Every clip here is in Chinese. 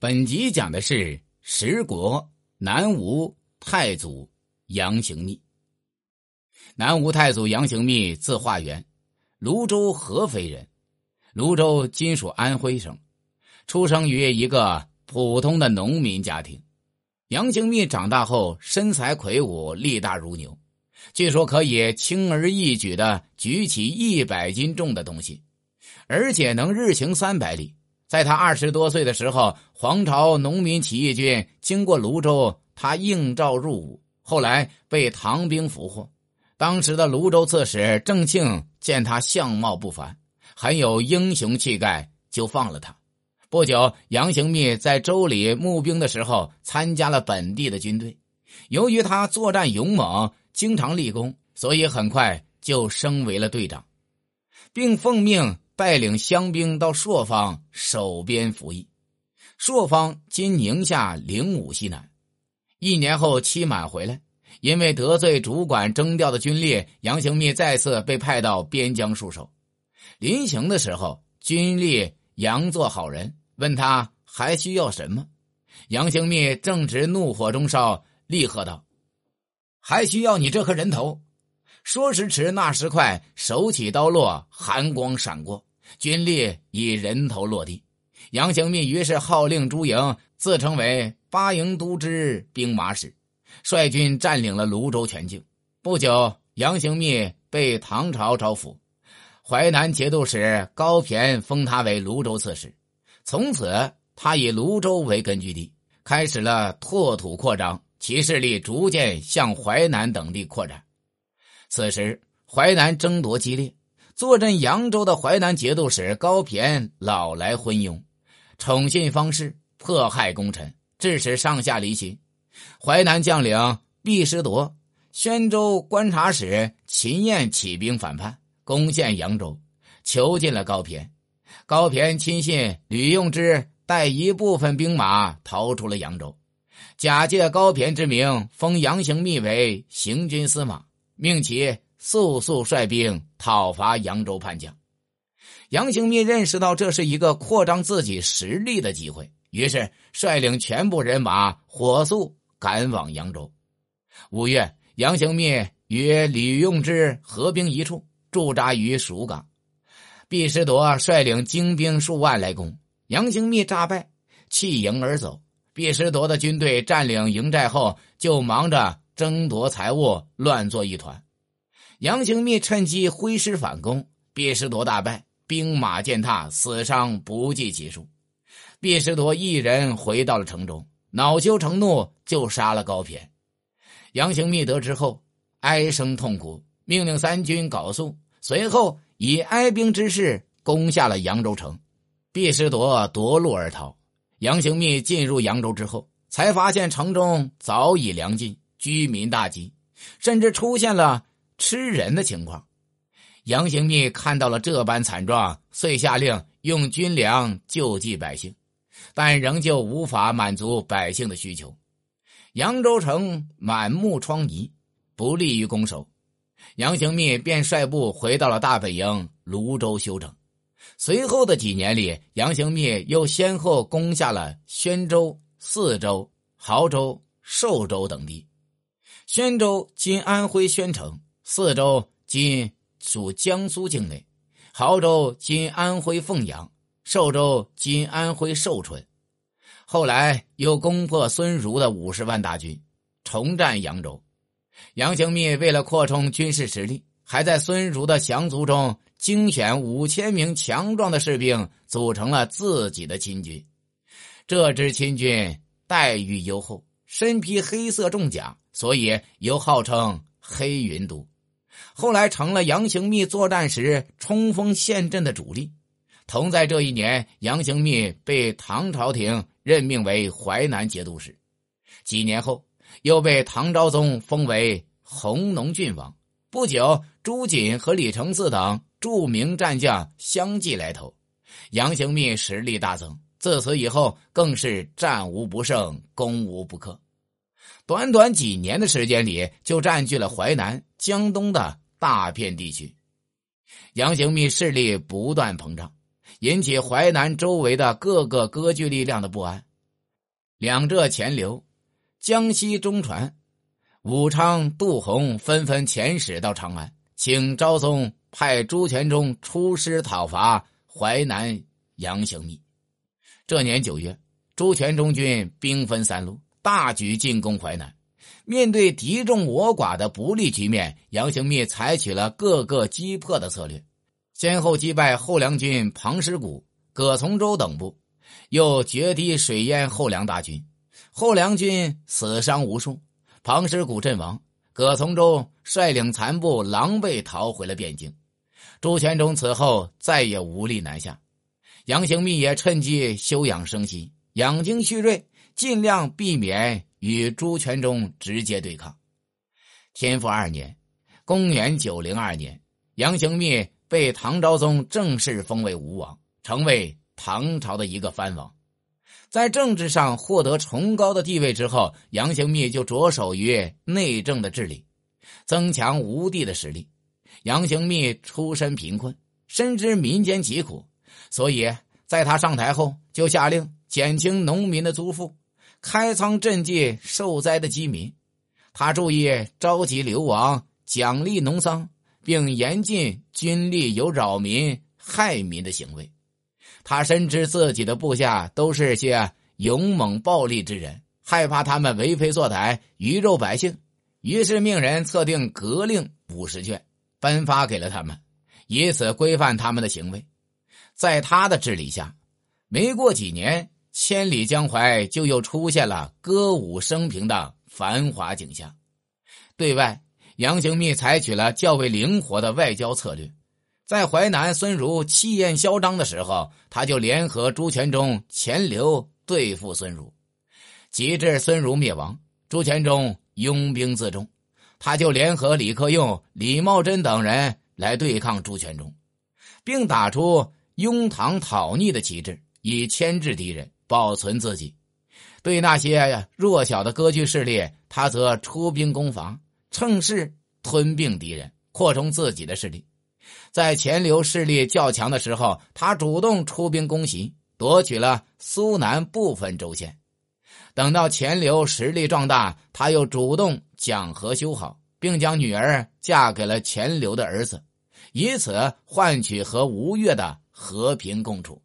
本集讲的是十国南吴太祖杨行密。南吴太祖杨行密字化元，泸州合肥人，泸州今属安徽省，出生于一个普通的农民家庭。杨行密长大后身材魁梧，力大如牛，据说可以轻而易举的举起一百斤重的东西，而且能日行三百里。在他二十多岁的时候，黄巢农民起义军经过泸州，他应召入伍，后来被唐兵俘获。当时的泸州刺史郑庆见他相貌不凡，很有英雄气概，就放了他。不久，杨行密在州里募兵的时候，参加了本地的军队。由于他作战勇猛，经常立功，所以很快就升为了队长，并奉命。带领乡兵到朔方守边服役。朔方今宁夏灵武西南。一年后期满回来，因为得罪主管征调的军吏，杨行密再次被派到边疆戍守。临行的时候，军吏佯作好人，问他还需要什么。杨行密正值怒火中烧，厉喝道：“还需要你这颗人头！”说时迟，那时快，手起刀落，寒光闪过，军吏已人头落地。杨行密于是号令诸营，自称为八营都知兵马使，率军占领了泸州全境。不久，杨行密被唐朝招抚，淮南节度使高骈封他为泸州刺史。从此，他以泸州为根据地，开始了拓土扩张，其势力逐渐向淮南等地扩展。此时，淮南争夺激烈，坐镇扬州的淮南节度使高骈老来昏庸，宠信方士，迫害功臣，致使上下离心。淮南将领毕师铎、宣州观察使秦彦起兵反叛，攻陷扬州，囚禁了高骈。高骈亲信吕用之带一部分兵马逃出了扬州，假借高骈之名，封杨行密为行军司马。命其速速率兵讨伐扬州叛将。杨行密认识到这是一个扩张自己实力的机会，于是率领全部人马火速赶往扬州。五月，杨行密与吕用之合兵一处，驻扎于蜀港。毕师铎率领精兵数万来攻，杨行密诈败，弃营而走。毕师铎的军队占领营寨后，就忙着。争夺财物，乱作一团。杨行密趁机挥师反攻，毕师铎大败，兵马践踏，死伤不计其数。毕师铎一人回到了城中，恼羞成怒，就杀了高骈。杨行密得知后，哀声痛哭，命令三军缟素，随后以哀兵之势攻下了扬州城。毕师铎夺路而逃。杨行密进入扬州之后，才发现城中早已粮尽。居民大饥，甚至出现了吃人的情况。杨行密看到了这般惨状，遂下令用军粮救济百姓，但仍旧无法满足百姓的需求。扬州城满目疮痍，不利于攻守。杨行密便率部回到了大本营泸州休整。随后的几年里，杨行密又先后攻下了宣州、泗州、亳州、寿州等地。宣州今安徽宣城，泗州今属江苏境内，亳州今安徽凤阳，寿州今安徽寿春。后来又攻破孙儒的五十万大军，重占扬州。杨行密为了扩充军事实力，还在孙儒的降卒中精选五千名强壮的士兵，组成了自己的亲军。这支亲军待遇优厚，身披黑色重甲。所以又号称黑云都，后来成了杨行密作战时冲锋陷阵的主力。同在这一年，杨行密被唐朝廷任命为淮南节度使，几年后又被唐昭宗封为弘农郡王。不久，朱瑾和李承嗣等著名战将相继来投，杨行密实力大增。自此以后，更是战无不胜，攻无不克。短短几年的时间里，就占据了淮南、江东的大片地区。杨行密势力不断膨胀，引起淮南周围的各个割据力量的不安。两浙钱流、江西中传、武昌杜洪纷纷遣使到长安，请昭宗派朱全忠出师讨伐淮南杨行密。这年九月，朱全忠军兵分三路，大举进攻淮南。面对敌众我寡的不利局面，杨行密采取了各个击破的策略，先后击败后梁军庞师古、葛从周等部，又决堤水淹后梁大军，后梁军死伤无数，庞师古阵亡，葛从周率领残部狼狈逃回了汴京。朱全忠此后再也无力南下，杨行密也趁机休养生息，养精蓄锐，尽量避免。与朱全忠直接对抗。天复二年，公元九零二年，杨行密被唐昭宗正式封为吴王，成为唐朝的一个藩王。在政治上获得崇高的地位之后，杨行密就着手于内政的治理，增强吴地的实力。杨行密出身贫困，深知民间疾苦，所以在他上台后，就下令减轻农民的租赋。开仓赈济受灾的饥民，他注意召集流亡、奖励农桑，并严禁军力有扰民、害民的行为。他深知自己的部下都是些勇猛暴力之人，害怕他们为非作歹、鱼肉百姓，于是命人测定格令五十卷，颁发给了他们，以此规范他们的行为。在他的治理下，没过几年。千里江淮就又出现了歌舞升平的繁华景象。对外，杨行密采取了较为灵活的外交策略。在淮南孙儒气焰嚣张的时候，他就联合朱全忠、钱镠对付孙儒。及至孙儒灭亡，朱全忠拥兵自重，他就联合李克用、李茂贞等人来对抗朱全忠，并打出拥唐讨逆的旗帜，以牵制敌人。保存自己，对那些弱小的割据势力，他则出兵攻伐，趁势吞并敌人，扩充自己的势力。在钱镠势力较强的时候，他主动出兵攻袭，夺取了苏南部分州县。等到钱镠实力壮大，他又主动讲和修好，并将女儿嫁给了钱镠的儿子，以此换取和吴越的和平共处。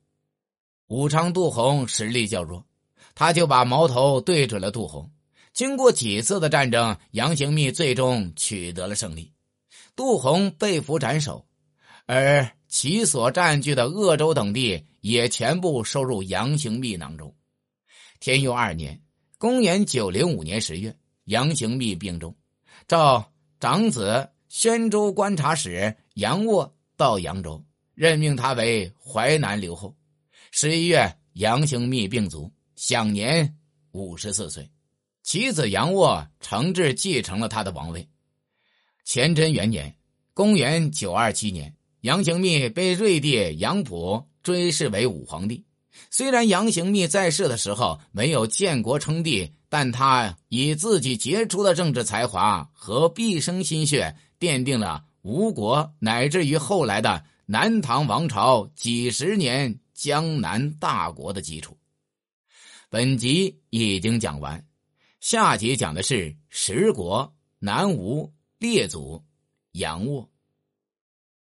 武昌杜洪实力较弱，他就把矛头对准了杜洪。经过几次的战争，杨行密最终取得了胜利，杜洪被俘斩首，而其所占据的鄂州等地也全部收入杨行密囊中。天佑二年（公元905年）十月，杨行密病重，召长子宣州观察使杨沃到扬州，任命他为淮南留后。十一月，杨行密病卒，享年五十四岁。其子杨沃承制继承了他的王位。乾贞元年（公元927年），杨行密被瑞帝杨溥追谥为武皇帝。虽然杨行密在世的时候没有建国称帝，但他以自己杰出的政治才华和毕生心血，奠定了吴国乃至于后来的南唐王朝几十年。江南大国的基础。本集已经讲完，下集讲的是十国南吴列祖杨沃。